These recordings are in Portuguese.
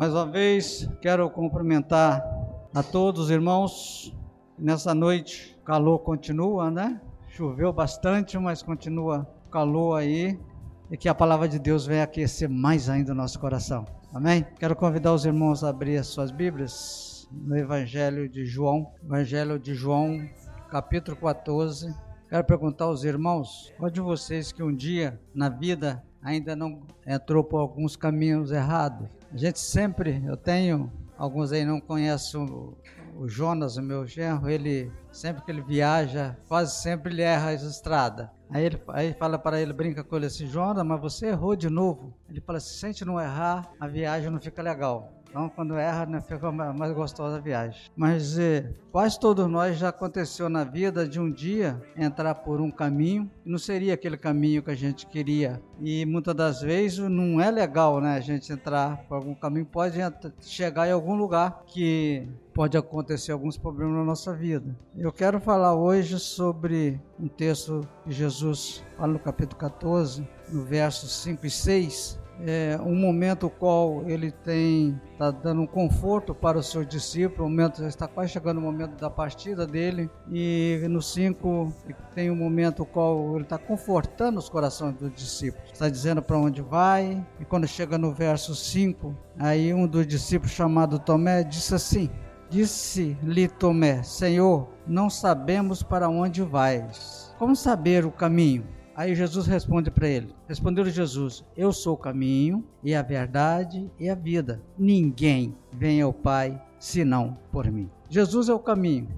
Mais uma vez, quero cumprimentar a todos os irmãos. Nessa noite, o calor continua, né? Choveu bastante, mas continua calor aí. E que a palavra de Deus venha aquecer mais ainda o nosso coração. Amém? Quero convidar os irmãos a abrir as suas Bíblias no Evangelho de João. Evangelho de João, capítulo 14. Quero perguntar aos irmãos, qual de vocês que um dia na vida ainda não entrou por alguns caminhos errados? A gente sempre, eu tenho, alguns aí não conhecem o, o Jonas, o meu genro, ele, sempre que ele viaja, quase sempre ele erra as estradas. Aí ele aí fala para ele, brinca com ele assim, Jonas, mas você errou de novo. Ele fala assim, se a gente não errar, a viagem não fica legal. Então, quando erra, né, fica mais gostosa a viagem. Mas eh, quase todos nós já aconteceu na vida de um dia entrar por um caminho e não seria aquele caminho que a gente queria. E muitas das vezes não é legal, né, a gente entrar por algum caminho, pode chegar em algum lugar que pode acontecer alguns problemas na nossa vida. Eu quero falar hoje sobre um texto que Jesus fala no capítulo 14, no versos 5 e 6, é, um momento qual ele tem está dando um conforto para os seus discípulos, o momento está quase chegando o momento da partida dele e no 5 tem um momento qual ele está confortando os corações dos discípulos, está dizendo para onde vai e quando chega no verso 5, aí um dos discípulos chamado Tomé disse assim, disse-lhe Tomé, Senhor, não sabemos para onde vais, como saber o caminho? Aí Jesus responde para ele: Respondeu Jesus: Eu sou o caminho e a verdade e a vida. Ninguém vem ao Pai senão por mim. Jesus é o caminho.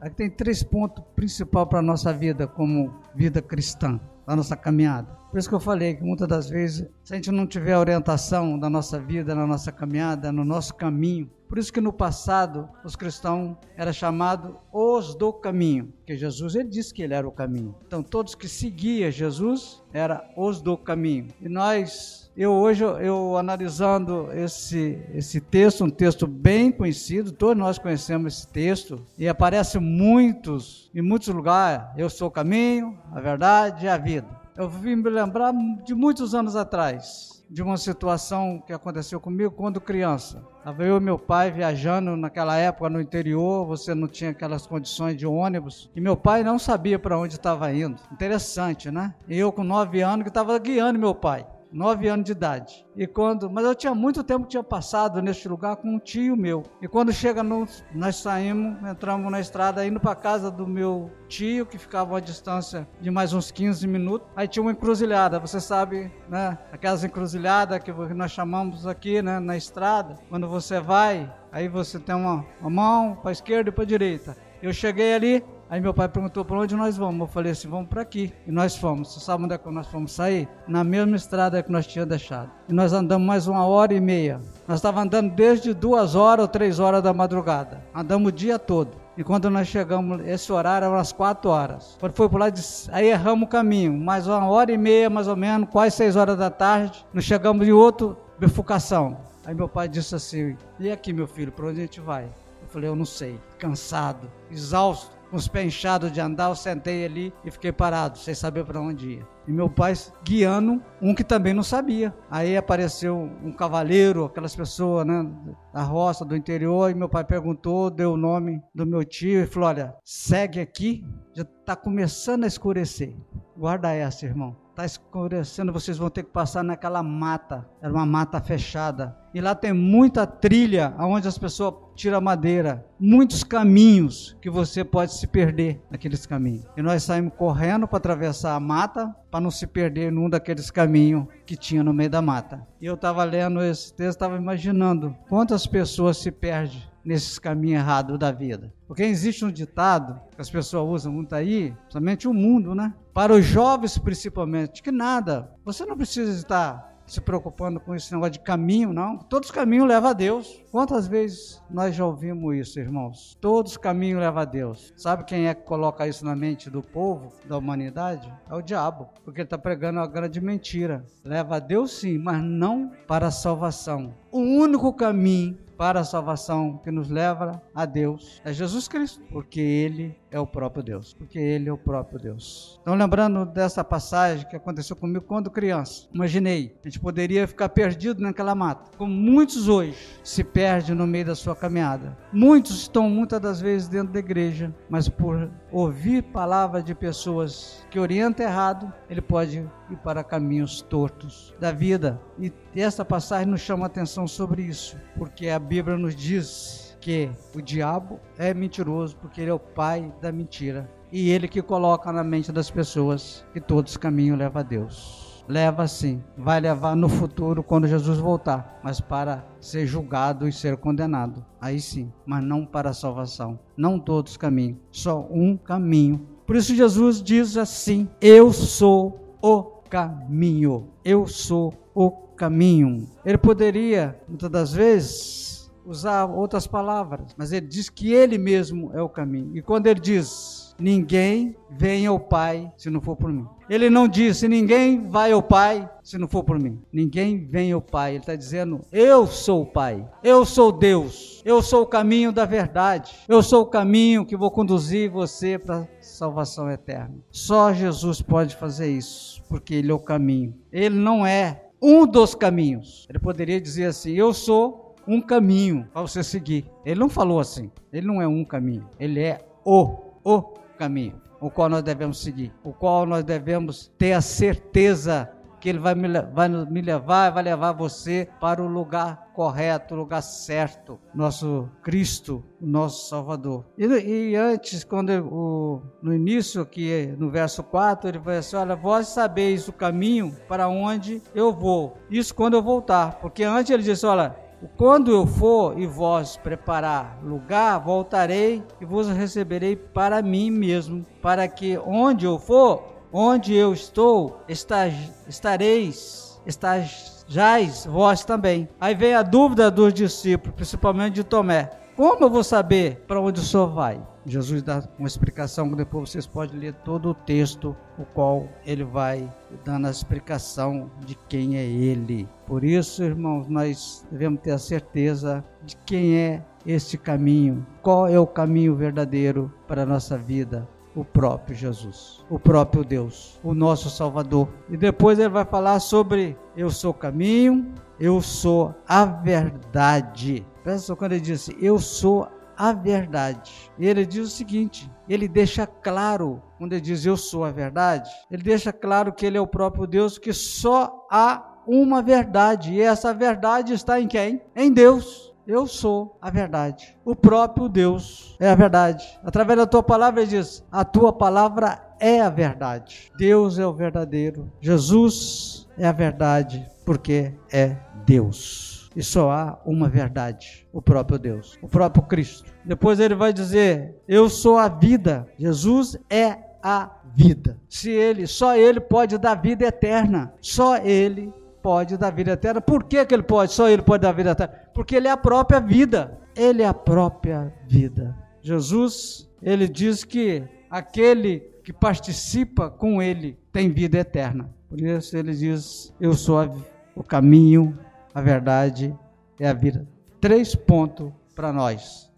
Aqui tem três pontos principais para a nossa vida como vida cristã, a nossa caminhada. Por isso que eu falei que muitas das vezes, se a gente não tiver orientação da nossa vida, na nossa caminhada, no nosso caminho, por isso que no passado os cristãos eram chamados os do caminho, porque Jesus ele disse que ele era o caminho. Então todos que seguiam Jesus eram os do caminho. E nós, eu hoje eu analisando esse esse texto, um texto bem conhecido, todos nós conhecemos esse texto e aparece muitos em muitos lugares. Eu sou o caminho, a verdade e a vida. Eu vim me lembrar de muitos anos atrás de uma situação que aconteceu comigo quando criança. Estava eu e meu pai viajando naquela época no interior, você não tinha aquelas condições de ônibus, e meu pai não sabia para onde estava indo. Interessante, né? Eu com nove anos que estava guiando meu pai nove anos de idade. E quando, mas eu tinha muito tempo que tinha passado neste lugar com um tio meu. E quando chega no, nós saímos, entramos na estrada indo para casa do meu tio que ficava a distância de mais uns 15 minutos. Aí tinha uma encruzilhada, você sabe, né? Aquelas encruzilhadas que nós chamamos aqui, né, na estrada. Quando você vai, aí você tem uma, uma mão para esquerda e para direita. Eu cheguei ali, Aí meu pai perguntou para onde nós vamos. Eu falei assim, vamos para aqui. E nós fomos. Você sabe onde é que nós fomos sair? Na mesma estrada que nós tínhamos deixado. E nós andamos mais uma hora e meia. Nós estávamos andando desde duas horas ou três horas da madrugada. Andamos o dia todo. E quando nós chegamos, esse horário era umas quatro horas. Quando foi por lá, aí erramos o caminho. Mais uma hora e meia, mais ou menos, quase seis horas da tarde. Nós chegamos em outra bifurcação. Aí meu pai disse assim: E aqui, meu filho, para onde a gente vai? Eu falei: Eu não sei. Cansado, exausto com os pés inchados de andar, eu sentei ali e fiquei parado, sem saber para onde ia. E meu pai guiando um que também não sabia. Aí apareceu um cavaleiro, aquelas pessoas, né, da roça, do interior, e meu pai perguntou, deu o nome do meu tio e falou: Olha, segue aqui, já está começando a escurecer. Guarda essa, irmão. Está escurecendo, vocês vão ter que passar naquela mata. Era uma mata fechada. E lá tem muita trilha onde as pessoas tiram madeira. Muitos caminhos que você pode se perder naqueles caminhos. E nós saímos correndo para atravessar a mata para não se perder num daqueles caminhos que tinha no meio da mata. E eu estava lendo esse texto, estava imaginando quantas pessoas se perdem nesses caminhos errados da vida. Porque existe um ditado que as pessoas usam muito aí, somente o mundo, né? Para os jovens principalmente, que nada, você não precisa estar se preocupando com esse negócio de caminho, não. Todos os caminhos levam a Deus. Quantas vezes nós já ouvimos isso, irmãos? Todos os caminhos levam a Deus. Sabe quem é que coloca isso na mente do povo, da humanidade? É o diabo, porque ele está pregando uma grande mentira. Leva a Deus sim, mas não para a salvação. O único caminho para a salvação que nos leva a Deus é Jesus Cristo, porque Ele é o próprio Deus, porque Ele é o próprio Deus. Então, lembrando dessa passagem que aconteceu comigo quando criança, imaginei, a gente poderia ficar perdido naquela mata, como muitos hoje se perdem no meio da sua caminhada. Muitos estão muitas das vezes dentro da igreja, mas por ouvir palavras de pessoas que orientam errado, ele pode ir para caminhos tortos da vida. E essa passagem nos chama atenção sobre isso, porque a Bíblia nos diz que o diabo é mentiroso porque ele é o pai da mentira. E ele que coloca na mente das pessoas que todos os caminhos levam a Deus. Leva sim, vai levar no futuro quando Jesus voltar, mas para ser julgado e ser condenado. Aí sim, mas não para a salvação. Não todos os caminhos, só um caminho. Por isso Jesus diz assim: Eu sou o caminho. Eu sou o caminho. Ele poderia, muitas das vezes, usar outras palavras, mas ele diz que ele mesmo é o caminho. E quando ele diz: Ninguém vem ao Pai se não for por mim. Ele não disse: Ninguém vai ao Pai se não for por mim. Ninguém vem ao Pai. Ele está dizendo: Eu sou o Pai. Eu sou Deus. Eu sou o caminho da verdade. Eu sou o caminho que vou conduzir você para salvação eterna. Só Jesus pode fazer isso, porque Ele é o caminho. Ele não é um dos caminhos. Ele poderia dizer assim: Eu sou um caminho para você seguir. Ele não falou assim. Ele não é um caminho. Ele é o, o caminho, o qual nós devemos seguir, o qual nós devemos ter a certeza que ele vai me, vai me levar, vai levar você para o lugar correto, o lugar certo, nosso Cristo, nosso Salvador. E, e antes, quando o, no início, aqui no verso 4, ele vai assim: Olha, vós sabeis o caminho para onde eu vou. Isso quando eu voltar, porque antes ele disse: Olha, quando eu for e vós preparar lugar, voltarei e vos receberei para mim mesmo, para que onde eu for, onde eu estou, estareis, estajais vós também. Aí vem a dúvida dos discípulos, principalmente de Tomé. Como eu vou saber para onde o Senhor vai? Jesus dá uma explicação que depois vocês podem ler todo o texto, o qual ele vai dando a explicação de quem é ele. Por isso, irmãos, nós devemos ter a certeza de quem é este caminho, qual é o caminho verdadeiro para a nossa vida. O próprio Jesus, o próprio Deus, o nosso Salvador. E depois ele vai falar sobre eu sou o caminho, eu sou a verdade. Presta quando ele diz eu sou a verdade. E ele diz o seguinte: ele deixa claro, quando ele diz eu sou a verdade, ele deixa claro que ele é o próprio Deus, que só há uma verdade. E essa verdade está em quem? Em Deus. Eu sou a verdade. O próprio Deus é a verdade. Através da tua palavra, ele diz: a tua palavra é a verdade. Deus é o verdadeiro. Jesus é a verdade, porque é Deus e só há uma verdade: o próprio Deus, o próprio Cristo. Depois ele vai dizer: Eu sou a vida. Jesus é a vida. Se ele, só ele pode dar vida eterna. Só ele pode dar vida eterna. Por que, que ele pode? Só ele pode dar vida eterna? Porque ele é a própria vida. Ele é a própria vida. Jesus, ele diz que aquele que participa com ele tem vida eterna. Por isso ele diz: Eu sou a, o caminho, a verdade é a vida. Três pontos para nós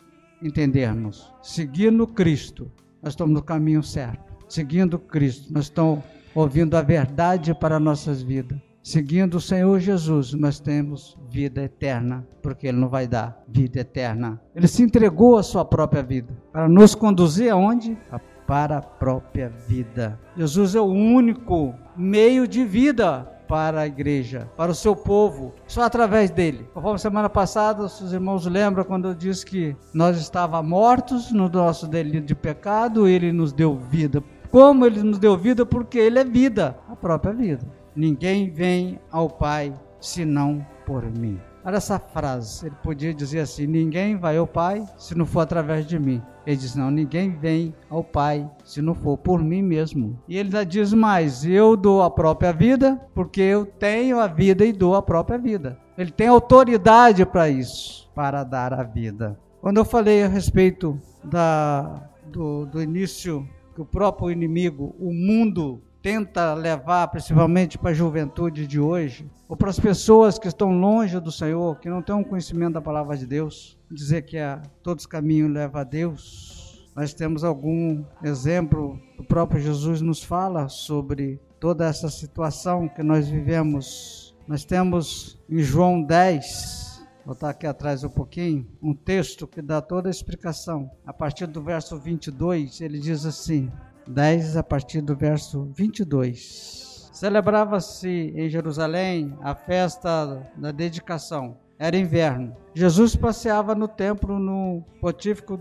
entendermos. Seguindo Cristo, nós estamos no caminho certo. Seguindo Cristo, nós estamos ouvindo a verdade para nossas vidas. Seguindo o Senhor Jesus, nós temos vida eterna, porque Ele não vai dar vida eterna. Ele se entregou a sua própria vida para nos conduzir aonde? Para a própria vida. Jesus é o único meio de vida para a igreja, para o seu povo, só através dele. Conforme semana passada, os irmãos lembram quando eu disse que nós estávamos mortos no nosso delito de pecado, ele nos deu vida. Como ele nos deu vida? Porque ele é vida, a própria vida. Ninguém vem ao Pai senão por mim. Olha essa frase, ele podia dizer assim: ninguém vai ao Pai se não for através de mim. Ele diz: não, ninguém vem ao Pai se não for por mim mesmo. E ele ainda diz mais: eu dou a própria vida, porque eu tenho a vida e dou a própria vida. Ele tem autoridade para isso, para dar a vida. Quando eu falei a respeito da, do, do início que o próprio inimigo, o mundo, tenta levar principalmente para a juventude de hoje, ou para as pessoas que estão longe do Senhor, que não têm um conhecimento da palavra de Deus, dizer que a, todos os caminhos levam a Deus. Nós temos algum exemplo, o próprio Jesus nos fala sobre toda essa situação que nós vivemos. Nós temos em João 10, vou estar aqui atrás um pouquinho, um texto que dá toda a explicação. A partir do verso 22, ele diz assim: 10, a partir do verso 22. Celebrava-se em Jerusalém a festa da dedicação. Era inverno. Jesus passeava no templo no pontífico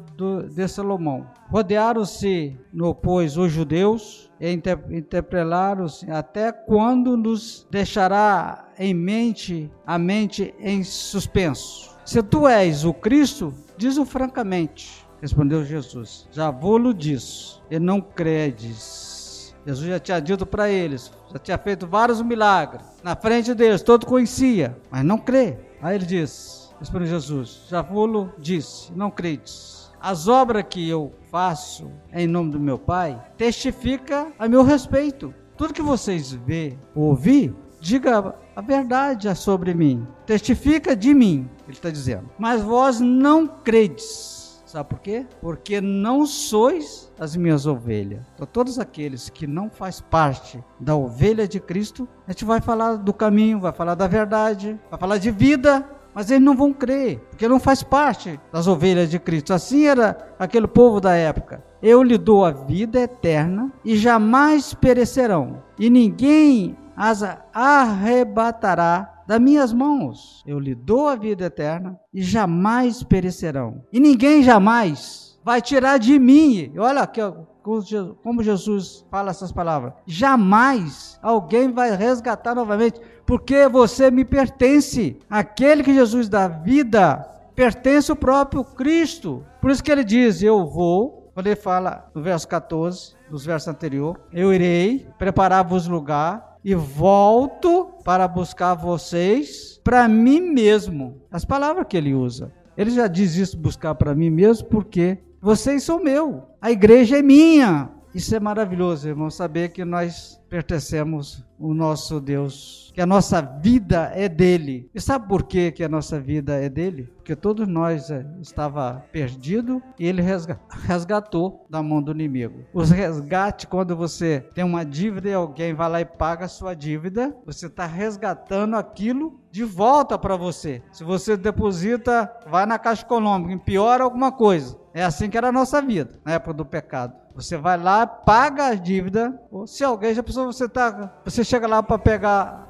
de Salomão. Rodearam-se no pois os judeus e interpelaram-se até quando nos deixará em mente a mente em suspenso. Se tu és o Cristo, diz-o francamente. Respondeu Jesus: Já vou-lo disso, e não credes. Jesus já tinha dito para eles, já tinha feito vários milagres na frente deles, todo conhecia, mas não crê. Aí ele diz: Respondeu Jesus: Já vou-lo disse, não credes. As obras que eu faço em nome do meu Pai testifica a meu respeito. Tudo que vocês vê ou ouvir, diga a verdade sobre mim. Testifica de mim, ele está dizendo. Mas vós não credes. Sabe por quê? Porque não sois as minhas ovelhas. Então, todos aqueles que não faz parte da ovelha de Cristo, a gente vai falar do caminho, vai falar da verdade, vai falar de vida, mas eles não vão crer, porque não faz parte das ovelhas de Cristo. Assim era aquele povo da época. Eu lhe dou a vida eterna e jamais perecerão, e ninguém as arrebatará das minhas mãos. Eu lhe dou a vida eterna e jamais perecerão. E ninguém jamais vai tirar de mim. Olha aqui, como Jesus fala essas palavras. Jamais alguém vai resgatar novamente, porque você me pertence. Aquele que Jesus dá vida pertence o próprio Cristo. Por isso que ele diz: Eu vou. Quando ele fala no verso 14, dos versos anteriores, eu irei preparar-vos lugar e volto para buscar vocês para mim mesmo. As palavras que ele usa. Ele já diz isso, buscar para mim mesmo, porque vocês são meu. A igreja é minha. Isso é maravilhoso, irmão, saber que nós pertencemos ao nosso Deus, que a nossa vida é dele. E sabe por que, que a nossa vida é dele? Porque todos nós é, estava perdido e ele resgatou da mão do inimigo. Os resgate quando você tem uma dívida e alguém vai lá e paga a sua dívida, você está resgatando aquilo de volta para você. Se você deposita, vai na caixa econômica, piora alguma coisa. É assim que era a nossa vida na época do pecado. Você vai lá, paga a dívida. Ou se alguém já pensou, você tá, você chega lá para pegar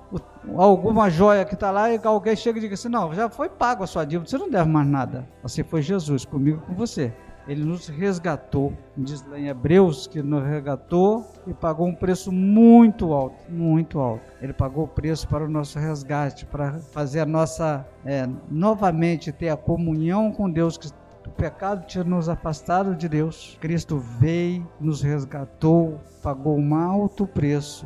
alguma joia que está lá e alguém chega e diz assim: Não, já foi pago a sua dívida, você não deve mais nada. Assim foi Jesus comigo com você. Ele nos resgatou, diz lá em Hebreus que nos resgatou e pagou um preço muito alto, muito alto. Ele pagou o preço para o nosso resgate, para fazer a nossa, é, novamente ter a comunhão com Deus que o pecado tinha nos afastado de Deus. Cristo veio, nos resgatou, pagou um alto preço.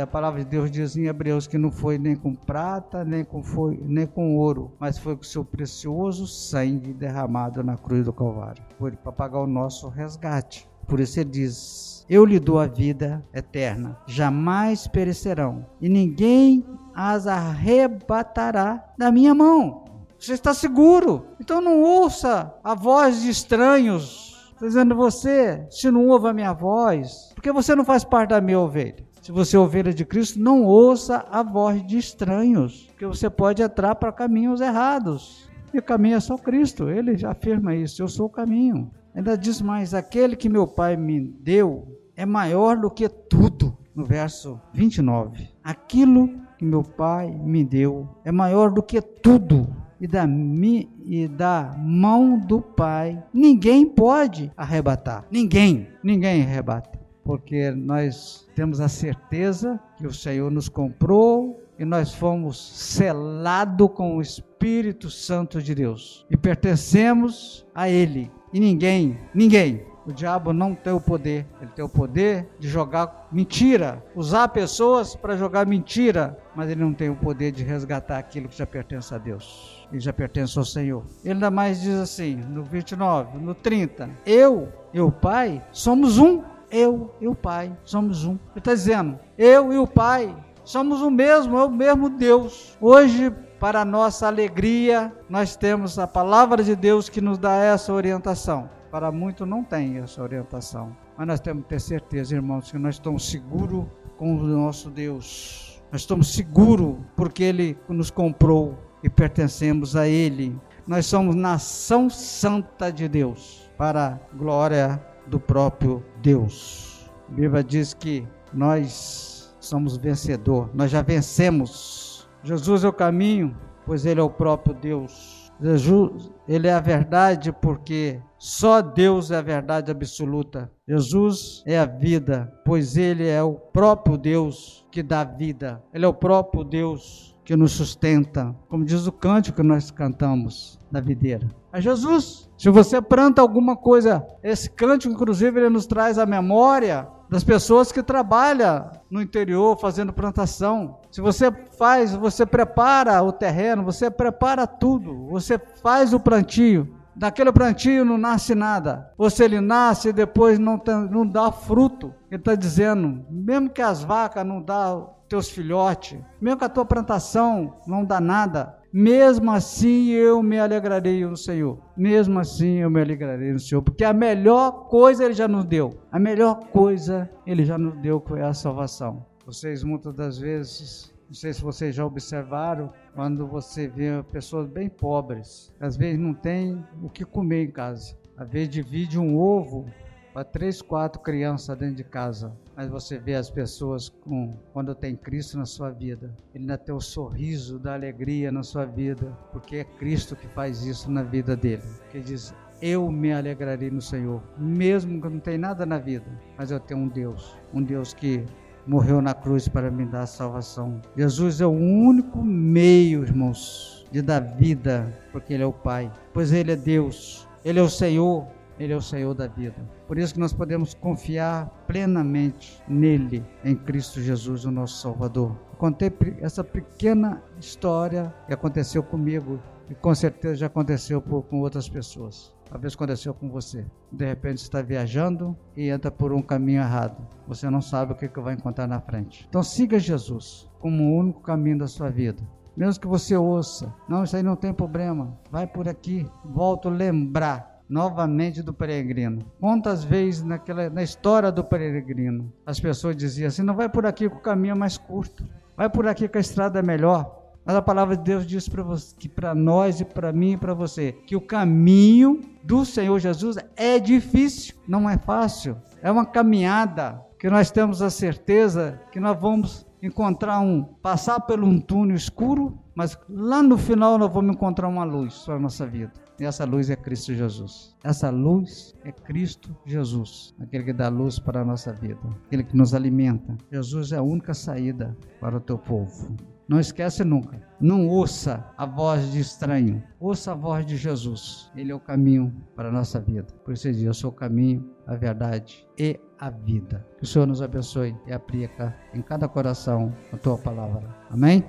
A palavra de Deus diz em Hebreus que não foi nem com prata, nem com, foi, nem com ouro, mas foi com seu precioso sangue derramado na cruz do Calvário. Foi para pagar o nosso resgate. Por isso ele diz: Eu lhe dou a vida eterna, jamais perecerão, e ninguém as arrebatará da minha mão. Você está seguro. Então não ouça a voz de estranhos dizendo você, se não ouve a minha voz, porque você não faz parte da minha ovelha. Se você é ovelha de Cristo, não ouça a voz de estranhos, porque você pode entrar para caminhos errados. E o caminho é só Cristo, ele já afirma isso, eu sou o caminho. Ainda diz mais: aquele que meu Pai me deu é maior do que tudo. No verso 29. Aquilo que meu Pai me deu é maior do que tudo e da, mi, e da mão do Pai, ninguém pode arrebatar. Ninguém, ninguém arrebata. Porque nós temos a certeza que o Senhor nos comprou e nós fomos selados com o Espírito Santo de Deus e pertencemos a Ele. E ninguém, ninguém o diabo não tem o poder, ele tem o poder de jogar mentira, usar pessoas para jogar mentira, mas ele não tem o poder de resgatar aquilo que já pertence a Deus. Ele já pertence ao Senhor. Ele ainda mais diz assim, no 29, no 30: Eu e o Pai somos um. Eu e o Pai somos um. Ele está dizendo: eu e o Pai somos o mesmo, é o mesmo Deus. Hoje, para nossa alegria, nós temos a palavra de Deus que nos dá essa orientação. Para muitos não tem essa orientação. Mas nós temos que ter certeza, irmãos, que nós estamos seguros com o nosso Deus. Nós estamos seguros porque Ele nos comprou e pertencemos a Ele. Nós somos nação santa de Deus, para a glória do próprio Deus. A Bíblia diz que nós somos vencedor, nós já vencemos. Jesus é o caminho, pois Ele é o próprio Deus. Jesus, Ele é a verdade, porque só Deus é a verdade absoluta. Jesus é a vida, pois Ele é o próprio Deus que dá vida. Ele é o próprio Deus que nos sustenta, como diz o cântico que nós cantamos na videira. É Jesus. Se você planta alguma coisa, esse cântico, inclusive, ele nos traz a memória das pessoas que trabalham no interior fazendo plantação. Se você faz, você prepara o terreno, você prepara tudo, você faz o plantio. Daquele plantio não nasce nada. Ou se ele nasce e depois não, tem, não dá fruto. Ele está dizendo, mesmo que as vacas não dão teus filhotes, mesmo que a tua plantação não dá nada, mesmo assim eu me alegrarei no Senhor. Mesmo assim eu me alegrarei no Senhor, porque a melhor coisa ele já nos deu. A melhor coisa ele já nos deu é a salvação. Vocês muitas das vezes, não sei se vocês já observaram, quando você vê pessoas bem pobres, às vezes não tem o que comer em casa. Às vezes divide um ovo para três, quatro crianças dentro de casa mas você vê as pessoas com quando tem Cristo na sua vida, ele ainda tem o sorriso da alegria na sua vida, porque é Cristo que faz isso na vida dele. Que diz: eu me alegrarei no Senhor, mesmo que não tenha nada na vida, mas eu tenho um Deus, um Deus que morreu na cruz para me dar salvação. Jesus é o único meio, irmãos, de dar vida, porque ele é o Pai, pois ele é Deus, ele é o Senhor, ele é o Senhor da vida. Por isso que nós podemos confiar plenamente nele, em Cristo Jesus, o nosso Salvador. Contei essa pequena história que aconteceu comigo e com certeza já aconteceu com outras pessoas. Talvez aconteceu com você. De repente você está viajando e entra por um caminho errado. Você não sabe o que, que vai encontrar na frente. Então siga Jesus como o único caminho da sua vida mesmo que você ouça, não, isso aí não tem problema, vai por aqui. Volto a lembrar novamente do peregrino. Quantas vezes naquela, na história do peregrino as pessoas diziam assim: não vai por aqui que o caminho é mais curto, vai por aqui que a estrada é melhor. Mas a palavra de Deus diz para que para nós e para mim e para você que o caminho do Senhor Jesus é difícil, não é fácil. É uma caminhada que nós temos a certeza que nós vamos encontrar um passar por um túnel escuro, mas lá no final nós vamos encontrar uma luz para a nossa vida. E essa luz é Cristo Jesus. Essa luz é Cristo Jesus, aquele que dá luz para a nossa vida, aquele que nos alimenta. Jesus é a única saída para o teu povo. Não esquece nunca. Não ouça a voz de estranho. Ouça a voz de Jesus. Ele é o caminho para a nossa vida. Por isso ele diz: Eu sou o caminho, a verdade e a vida. Que o Senhor nos abençoe e aplica em cada coração a tua palavra. Amém?